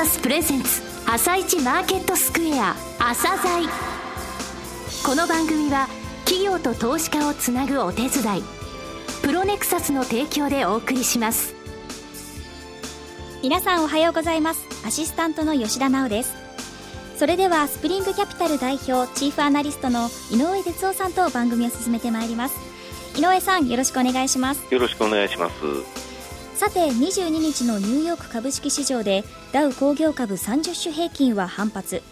サスプレゼンツ朝一マーケットスクエア朝鮮。この番組は企業と投資家をつなぐお手伝いプロネクサスの提供でお送りします。皆さんおはようございます。アシスタントの吉田直です。それではスプリングキャピタル代表チーフアナリストの井上哲夫さんと番組を進めてまいります。井上さんよろしくお願いします。よろしくお願いします。さて22日のニューヨーク株式市場でダウ工業株30種平均は反発。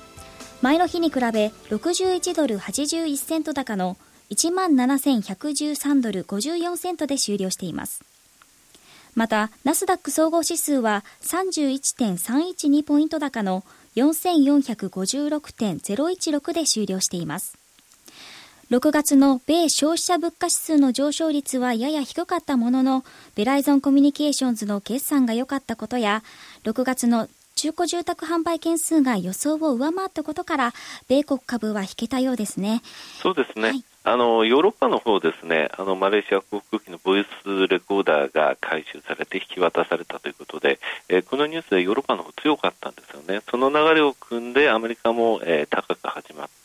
前の日に比べ61ドル81セント高の1万7113ドル54セントで終了しています。またナスダック総合指数は31.312ポイント高の4456.016で終了しています。6月の米消費者物価指数の上昇率はやや低かったものの、ベライゾンコミュニケーションズの決算が良かったことや、6月の中古住宅販売件数が予想を上回ったことから、米国株は引けたようですね。そうですね。はいあのヨーロッパの方ですね、あのマレーシア航空機のボイスレコーダーが回収されて引き渡されたということで、えー、このニュースでヨーロッパの方強かったんですよね。その流れを組んでアメリカも、えー、高く始まって、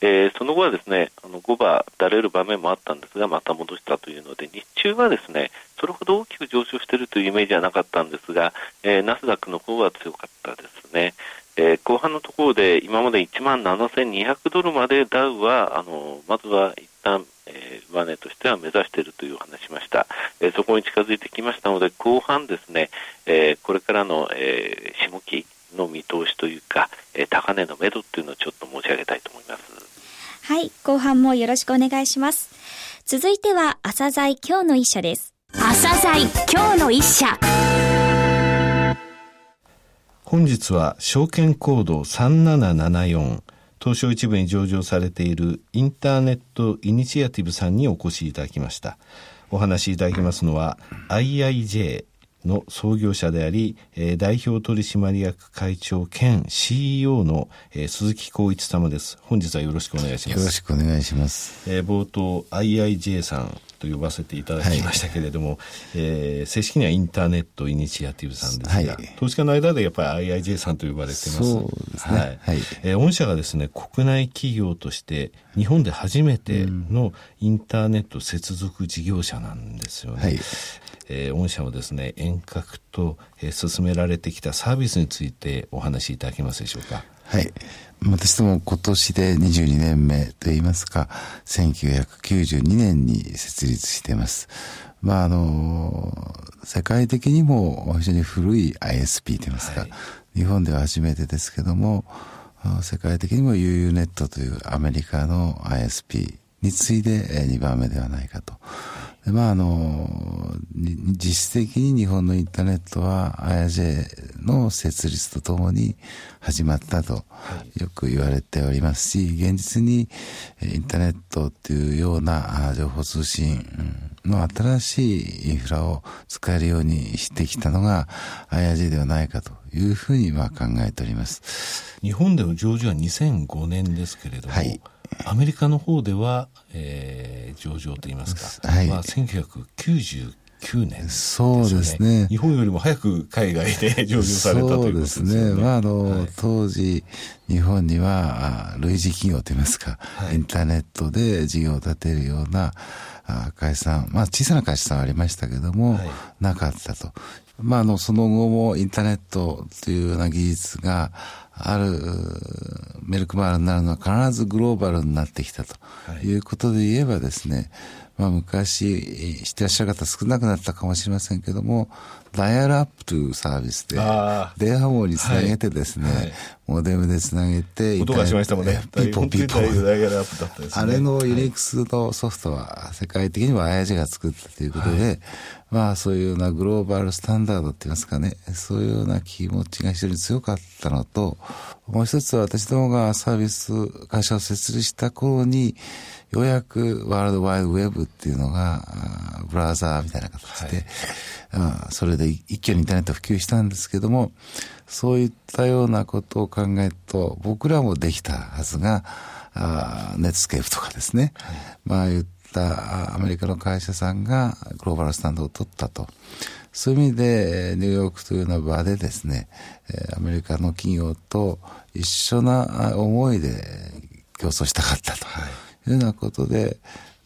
えー、その後はですね、あの5番だれる場面もあったんですが、また戻したというので、日中はですね、それほど大きく上昇しているというイメージはなかったんですが、えー、ナスダックの方は強かったですね。えー、後半のところで今まで1万7200ドルまでダウはあのまずは一旦、えー、上値としては目指しているという話しました、えー、そこに近づいてきましたので後半ですね、えー、これからの、えー、下期の見通しというか、えー、高値の目処というのをちょっと申し上げたいと思いますはい後半もよろしくお願いします。続いては朝鮮今日の一社です。朝鮮今日の一社。本日は証券コード3774東証一部に上場されているインターネットイニシアティブさんにお越しいただきました。お話しいただきますのは IIJ の創業者であり、えー、代表取締役会長兼 CEO の、えー、鈴木光一様です。本日はよろしくお願いします。よろしくお願いします。えー、冒頭 IIJ さんと呼ばせていただきましたけれども、はい、えー、正式にはインターネットイニシアティブさんですが、はい、投資家の間でやっぱり IIJ さんと呼ばれてます。そうですね。はい。はい、えー、御社がですね、国内企業として日本で初めてのインターネット接続事業者なんですよね。はい。えー、御社はですね、遠隔と、えー、進められてきたサービスについてお話しいただけますでしょうか？はい。私ども今年で22年目といいますか、1992年に設立しています。まあ、あの、世界的にも非常に古い ISP といいますか、はい、日本では初めてですけども、世界的にも UUNET というアメリカの ISP に次いで2番目ではないかと。でまああの、実質的に日本のインターネットは IAJ の設立とともに始まったとよく言われておりますし、現実にインターネットっていうような情報通信の新しいインフラを使えるようにしてきたのが IAJ ではないかというふうにまあ考えております。日本での上場は2005年ですけれども、はいアメリカの方では、えー、上場といいますか、はい、まあ、1999年、ね、そうですね。日本よりも早く海外で 上場されたということですね。そうですね。まあ、あの、はい、当時、日本には、類似企業といいますか、はい、インターネットで事業を立てるような、会社さん、まあ小さな会社さんはありましたけども、はい、なかったと。まああの、その後もインターネットというような技術が、あるメルクマールになるのは必ずグローバルになってきたとい。うことで言えばですね、まあ昔知ってらっしゃる方少なくなったかもしれませんけども、ダイヤルアップというサービスで、電話網につなげてですね、はい。はい、モデムでつなげて、音がしましたもんね。ピポピポ。あれのユニックスのソフトは世界的にも IAG が作ったということで、はい、まあそういうようなグローバルスタンダードって言いますかね、そういうような気持ちが非常に強かったのと、もう一つは私どもがサービス会社を設立した頃に、ようやくワールドワイドウェブっていうのが、ブラウザーみたいな形で、はい、それで一挙にインターネット普及したんですけども、そういったようなことを考えると、僕らもできたはずが、あネットスケープとかですね、はい、まあ言ったアメリカの会社さんがグローバルスタンダードを取ったと。そういう意味で、ニューヨークというような場でですね、アメリカの企業と一緒な思いで競争したかったというようなことで、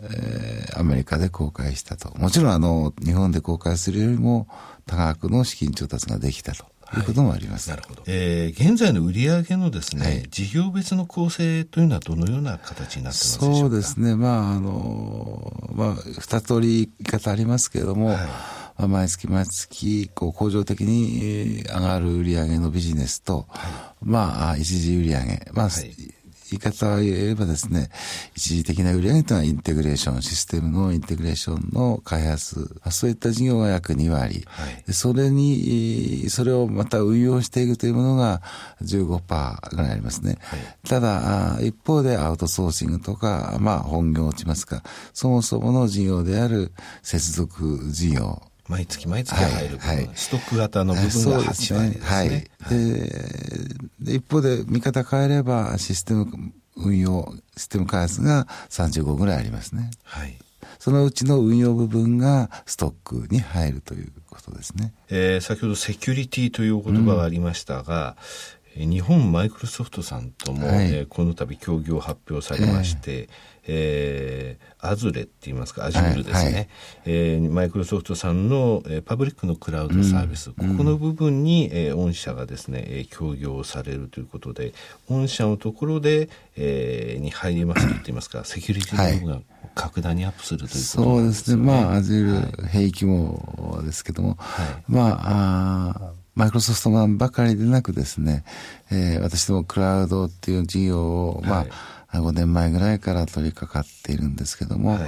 えー、アメリカで公開したと。もちろんあの、日本で公開するよりも多額の資金調達ができたと。いうこともあります。なるほど。えー、現在の売上のですね、はい、事業別の構成というのはどのような形になってますでしょうか？そうですね。まあ、あの、まあ、二通り言い方ありますけれども、はいまあ、毎月毎月、こう、恒常的に上がる売上のビジネスと、はい、まあ、一時売上、まあ、はい。言い方を言えばですね、一時的な売上というのはインテグレーション、システムのインテグレーションの開発、そういった事業が約2割、はい、それに、それをまた運用していくというものが15%ぐらいありますね。はい、ただ、一方でアウトソーシングとか、まあ本業落ちますか、そもそもの事業である接続事業、毎月毎月入る分、はいはい、ストック型の部分が8割ですね。はい。で、一方で見方変えればシステム運用、システム開発が35ぐらいありますね。はい。そのうちの運用部分がストックに入るということですね。えー、先ほどセキュリティという言葉がありましたが、うん、日本マイクロソフトさんとも、はい、えー、この度協業を発表されまして、えーえー、アズレって言いますか、アジュールですね。はい、えー、マイクロソフトさんの、えー、パブリックのクラウドサービス、うん、ここの部分に、えー、御社がですね、えー、協業されるということで、御社のところで、えー、に入りますと言っていますか、セキュリティの部分が格段にアップするということですね。そうですね。まあ、アジュール、兵器もですけども、はい、まあ、あマイクロソフトマンばかりでなくですね、えー、私どもクラウドっていう事業を、まあ、はい5年前ぐらいから取り掛かっているんですけども、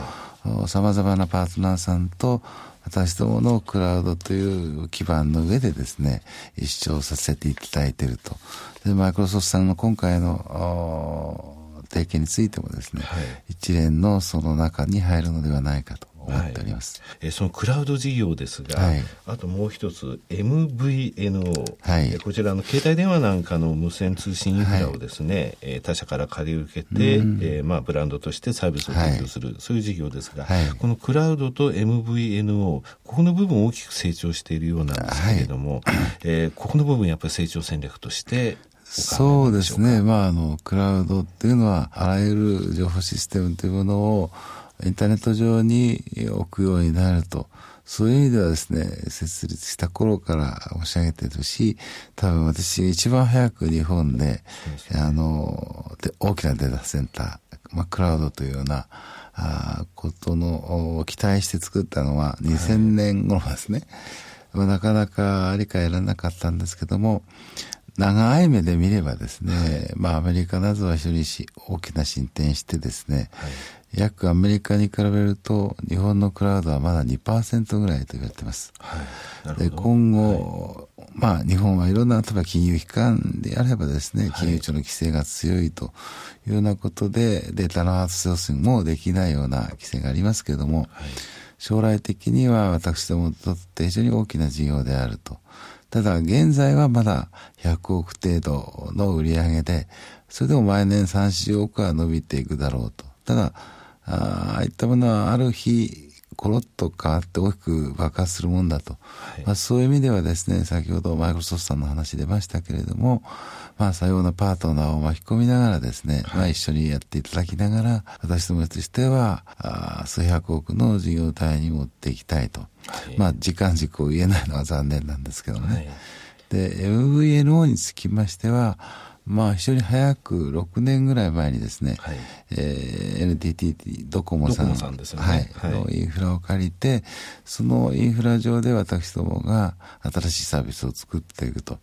さまざまなパートナーさんと私どものクラウドという基盤の上でですね、一生させていただいていると。で、マイクロソフトさんの今回の提携についてもですね、はい、一連のその中に入るのではないかと思っております、はい、えそのクラウド事業ですが、はい、あともう一つ MVNO、はい、こちらの携帯電話なんかの無線通信インフラをですね、はい、他社から借り受けて、うん、えー、まあ、ブランドとしてサービスを提供する、そういう事業ですが、このクラウドと MVNO ここの部分大きく成長しているようなんですけれども、はい、えー、ここの部分やっぱり成長戦略としてそうですね。まあ、あの、クラウドっていうのは、あらゆる情報システムというものを、インターネット上に置くようになると。そういう意味ではですね、設立した頃から申し上げてるし、多分私一番早く日本で、あの、で大きなデータセンター、まあ、クラウドというような、あことの、期待して作ったのは2000年頃ですね。はい、なかなか理解得られなかったんですけども、長い目で見ればですね、はい、まあアメリカなどは非常に大きな進展してですね、はい約アメリカに比べると日本のクラウドはまだ2%ぐらいと言われています。はい、で今後、はい、まあ日本はいろんな例えば金融機関であればですね、金融庁の規制が強いというようなことでデータのアウトソーシングもできないような規制がありますけれども、はい、将来的には私どもにとって非常に大きな事業であると。ただ現在はまだ100億程度の売り上げで、それでも毎年3、4億は伸びていくだろうと。ただ、ああいったものはある日、コロッと変わって大きく爆発するもんだと。はい、まあ、そういう意味ではですね、先ほどマイクロソフトさんの話出ましたけれども、まあ、さようなパートナーを巻き込みながらですね、はい、まあ、一緒にやっていただきながら、私どもとしては、あ数百億の事業体に持っていきたいと。はい、まあ、時間軸を言えないのは残念なんですけどね。で、MVNO につきましては、まあ、非常に早く6年ぐらい前にですね、はい、えー、NTT ドコモさんはい、のインフラを借りて、そのインフラ上で私どもが新しいサービスを作っていくと。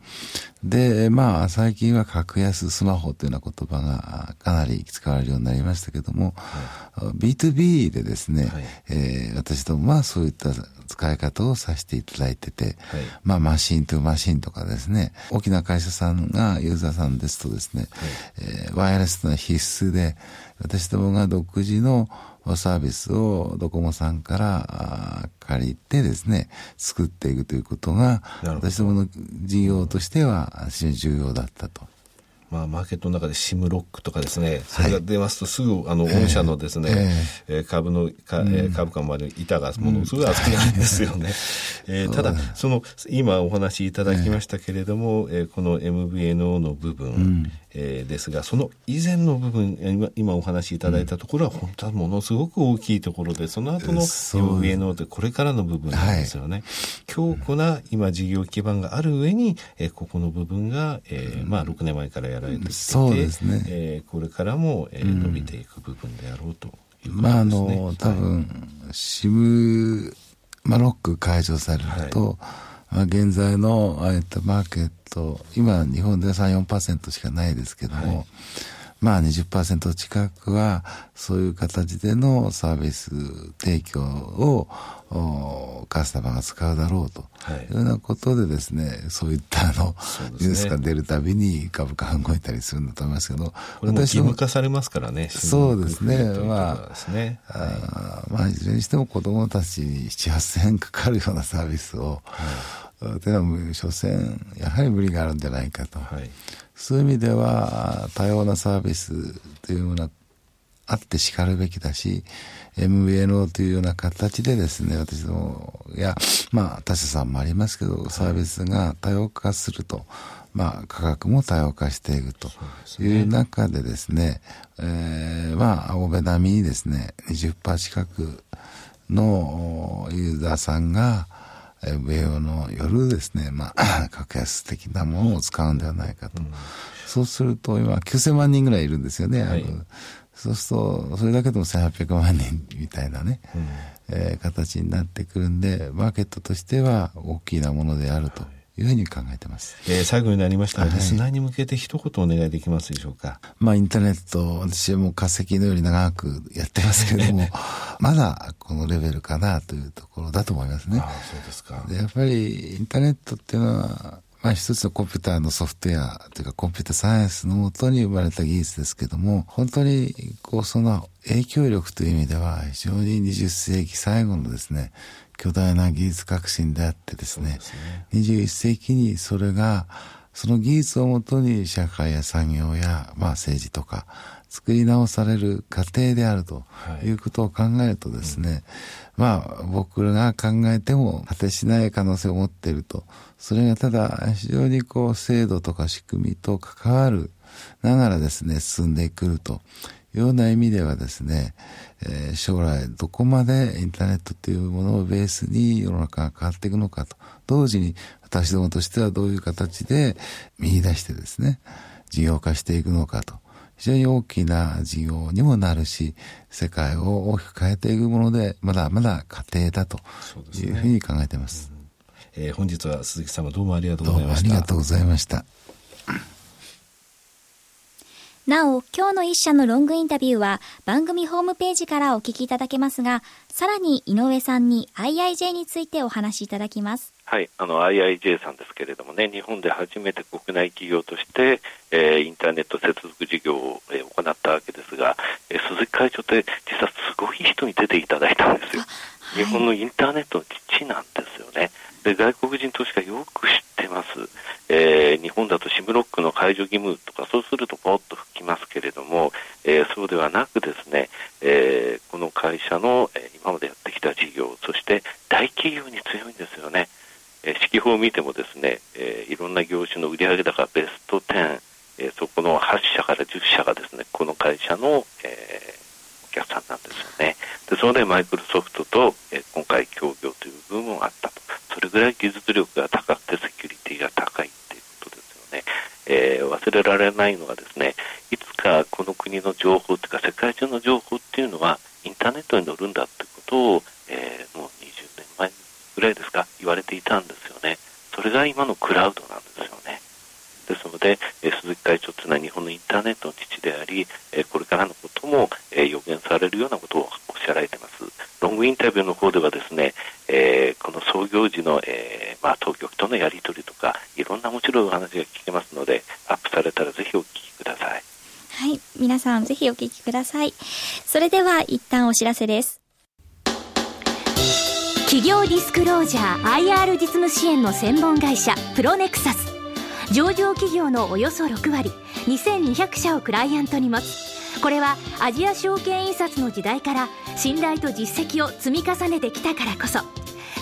で、まあ、最近は格安スマホというような言葉がかなり使われるようになりましたけども、はい、B2B でですね、はい、えー、私どもはそういった使い方をさせていただいてて、はい、まあマシンとマシンとかですね、大きな会社さんがユーザーさんですとですね、はい、えー、ワイヤレスの必須で、私どもが独自のサービスをドコモさんから借りてですね、作っていくということが、私どもの事業としては非常に重要だったと。まあ、マーケットの中でシムロックとかですね、それが出ますとすぐ、あの、御社のですね、えー、株の、か、えー、株価まで板がものすごい厚くなるんですよね。えー、ただ、その、今お話しいただきましたけれども、えー、この MVNO の部分、うん、えー、ですが、その以前の部分、今今お話しいただいたところは、本当はものすごく大きいところで、その後の MVNO ってこれからの部分なんですよね。はい、強固な今事業基盤がある上に、えー、ここの部分が、えー、まあ6年前からやられてきてそうですね、えー、これからも、えー、伸びていく部分であろうということですね。まああの、多分、シム、まあ、ロック解除されると、はい。まあ、現在の、えっと、マーケット、今、日本で3、4%しかないですけども、はい、まあ20%近くは、そういう形でのサービス提供を、カスタマーが使うだろうと。い。うようなことでですね、そういったあの、ニュースが出るたびに株価が動いたりするんだと思いますけど、これも義務化されますからね、そうですね、まあ、ね。あまあ、いずれにしても子供たちに7、8000円かかるようなサービスを、はい、というのは、所詮、やはり無理があるんじゃないかと。はい。そういう意味では、多様なサービスというような、あってしかるべきだし、MVNO というような形でですね、私ども、いや、まあ、他社さんもありますけど、サービスが多様化すると、まあ、価格も多様化していくという中でですね、すねえー、まあ、欧米並みにですね、20%近くのユーザーさんが、米欧の夜ですね、まあ、格安的なものを使うんではないかと。うん、そうすると、今、9000万人ぐらいいるんですよね。はい、そうすると、それだけでも1800万人みたいなね、うん、えー、形になってくるんで、マーケットとしては大きなものであると。いうふうに考えてます。えー、最後になりましたが、リスナーに向けて一言お願いできますでしょうか？まあ、インターネット、私はもう化石のように長くやってますけれども、まだこのレベルかなというところだと思いますね。あそうですか。で、やっぱりインターネットっていうのは、まあ一つのコンピューターのソフトウェアというかコンピューターサイエンスのもとに生まれた技術ですけども、本当にこうその影響力という意味では非常に20世紀最後のですね、巨大な技術革新であってですね、すね。21世紀にそれが、その技術をもとに社会や産業や、まあ政治とか、作り直される過程であるとい。うことを考えるとですね、はいうん、まあ僕らが考えても果てしない可能性を持っていると。それがただ非常にこう制度とか仕組みと関わるながらですね、進んでくるとような意味ではですね、えー、将来どこまでインターネットというものをベースに世の中が変わっていくのかと、同時に私どもとしてはどういう形で見出してですね、事業化していくのかと。非常に大きな事業にもなるし、世界を大きく変えていくもので、まだまだ過程だというふうに考えています。すね、えー、本日は鈴木様どうもありがとうございました。ありがとうございました。なお、今日の一社のロングインタビューは番組ホームページからお聞きいただけますが、さらに井上さんに IIJ についてお話しいただきます。はい、あの IIJ さんですけれどもね、日本で初めて国内企業として、えー、インターネット接続事業を、えー、行ったわけですが、えー、鈴木会長って実はすごい人に出ていただいたんですよ。はい、日本のインターネットの基地なんですよね。で外国人投資家よく知ってます。えー、日本だとシムロックの解除義務とか、そうするとポッと吹きますけれども、えー、そうではなくですね、えー、この会社の、え今までやってきた事業、そして大企業に強いんですよね。えー、指揮法を見てもですね、えー、いろんな業種の売上高ベスト10、えー、そこの8社から10社がですね、この会社の、えー、お客さんなんですよね。で、そのでマイクロソフトと、えー、今回協業という部分があったと。それぐらい技術力が高くてセキュリティが高いっていうことですよね。えー、忘れられないのはですね、いつかこの国の情報というか世界中の情報っていうのはインターネットに乗るんだってことを、えー、もう20年前ぐらいですか、言われていたんですよね。それが今のクラウドなんですよね。ですので、えー、鈴木会長というのは日本のインターネットの父であり、えー、これからのことも、えー、予言されるようなことをおっしゃられています。ロングインタビューの方ではですね、え、この創業時の、えーまあ、当局とのやり取りとか、いろんな面白いお話が聞けますので、アップされたらぜひお聞きください。はい。皆さんぜひお聞きください。それでは一旦お知らせです。企業ディスクロージャー IR 実務支援の専門会社プロネクサス上場企業のおよそ6割2200社をクライアントに持つこれはアジア証券印刷の時代から信頼と実績を積み重ねてきたからこそ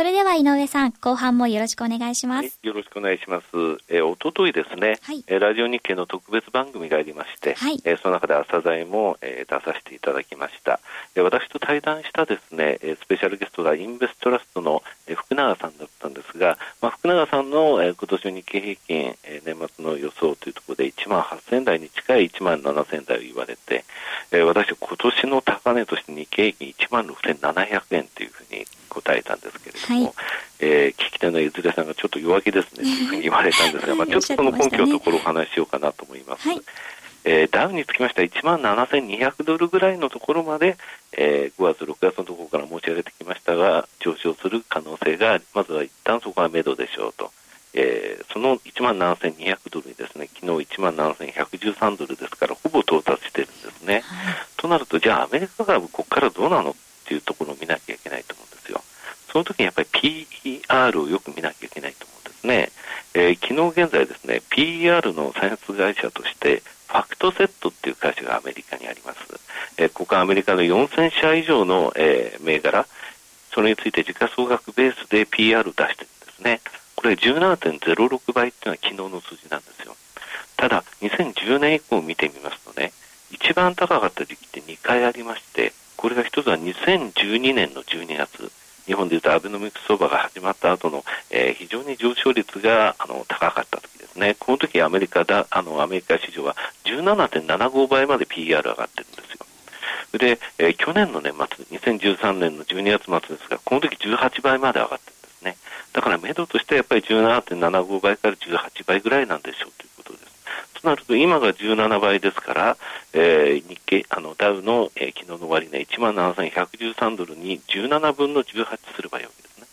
それでは井上さん、後半もよろしくお願いします。はい、よろしくお願いします。えー、おとといですね、はい、えー、ラジオ日経の特別番組がありまして、はい、えー、その中で朝鮮も、えー、出させていただきました。えー、私と対談したですね、スペシャルゲストがインベストラストの、えー、福永さんだったんですが、まあ、福永さんの、えー、今年の日経平均、えー、年末の予想というところで1万8000台に近い1万7000台を言われて、えー、私今年の高値として日経平均1万6700円というふうに答えたんですけれども、はい、えー、聞き手のいずれさんがちょっと弱気ですねというふうに言われたんですが、まあ、ちょっとその根拠のところをお話ししようかなと思います。はいえー、ダウにつきましては1万7200ドルぐらいのところまで、えー、5月、6月のところから持ち上げてきましたが、上昇する可能性が、まずは一旦そこは目処でしょうと。えー、その1万7200ドルにですね、昨日1万7113ドルですから、ほぼ到達してるんですね。はい、となると、じゃあアメリカ株、ここからどうなのっていうところを見なきゃいけないと。その時にやっぱり PER をよく見なきゃいけないと思うんですね。えー、昨日現在ですね、PER の開発会社として、ファクトセットっていう会社がアメリカにあります。えー、ここはアメリカの4000社以上の、えー、銘柄、それについて時価総額ベースで PR を出してるんですね。これ17.06倍っていうのは昨日の数字なんですよ。ただ、2010年以降を見てみますとね、一番高かった時期って2回ありまして、これが一つは2012年の12月、日本でいうとアベノミクス相場が始まった後の、えー、非常に上昇率があの高かった時ですね。この時アメリカだ、あのアメリカ市場は17.75倍まで PR 上がってるんですよ。で、えー、去年の年末、2013年の12月末ですが、この時18倍まで上がってるんですね。だから、目処としてはやっぱり17.75倍から18倍ぐらいなんでしょうとなると、今が17倍ですから、えー、日経、あの、ダウの、えー、昨日の終値、1万7113ドルに17分の18すればいいわけですね。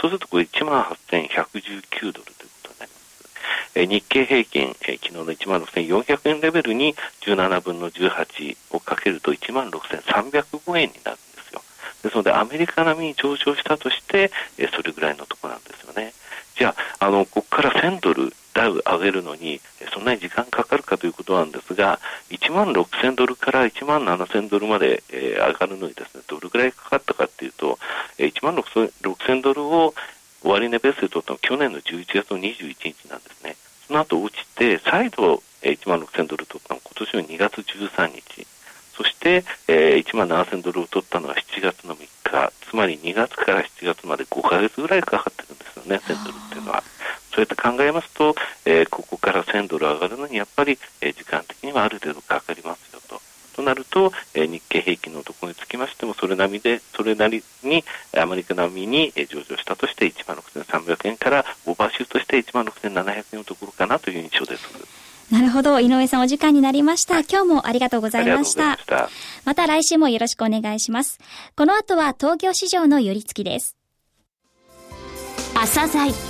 そうすると、これ1万8119ドルということになります。えー、日経平均、えー、昨日の1万6400円レベルに17分の18をかけると1万6305円になるんですよ。ですので、アメリカ並みに上昇したとして、えー、それぐらいのところなんですよね。じゃあ、あの、ここから1000ドル、ダウ上げるのに、そんなに時間かかるかということなんですが、1万6000ドルから1万7000ドルまで、えー、上がるのにですね、どれぐらいかかったかというと、1万6000ドルを終値ベースで取ったのは去年の11月の21日なんですね。その後落ちて、再度1万6000ドル取ったのは今年の2月13日。そして、えー、1万7000ドルを取ったのは7月の3日、つまり2月から7月まで5ヶ月ぐらいかかってるんですよね、1000ドルっていうのは。そうやって考えますと、えー、ここから1000ドル上がるのにやっぱり、えー、時間的にはある程度かかりますよと。となると、えー、日経平均のところにつきましても、それなりで、それなりに、アメリカ並みに、えー、上場したとして、1万6300円から、オーバーシュートして1万6700円のところかなという印象です。なるほど。井上さんお時間になりました。今日もありがとうございました。ままた来週もよろしくお願いします。この後は東京市場の寄り付きです。朝鮮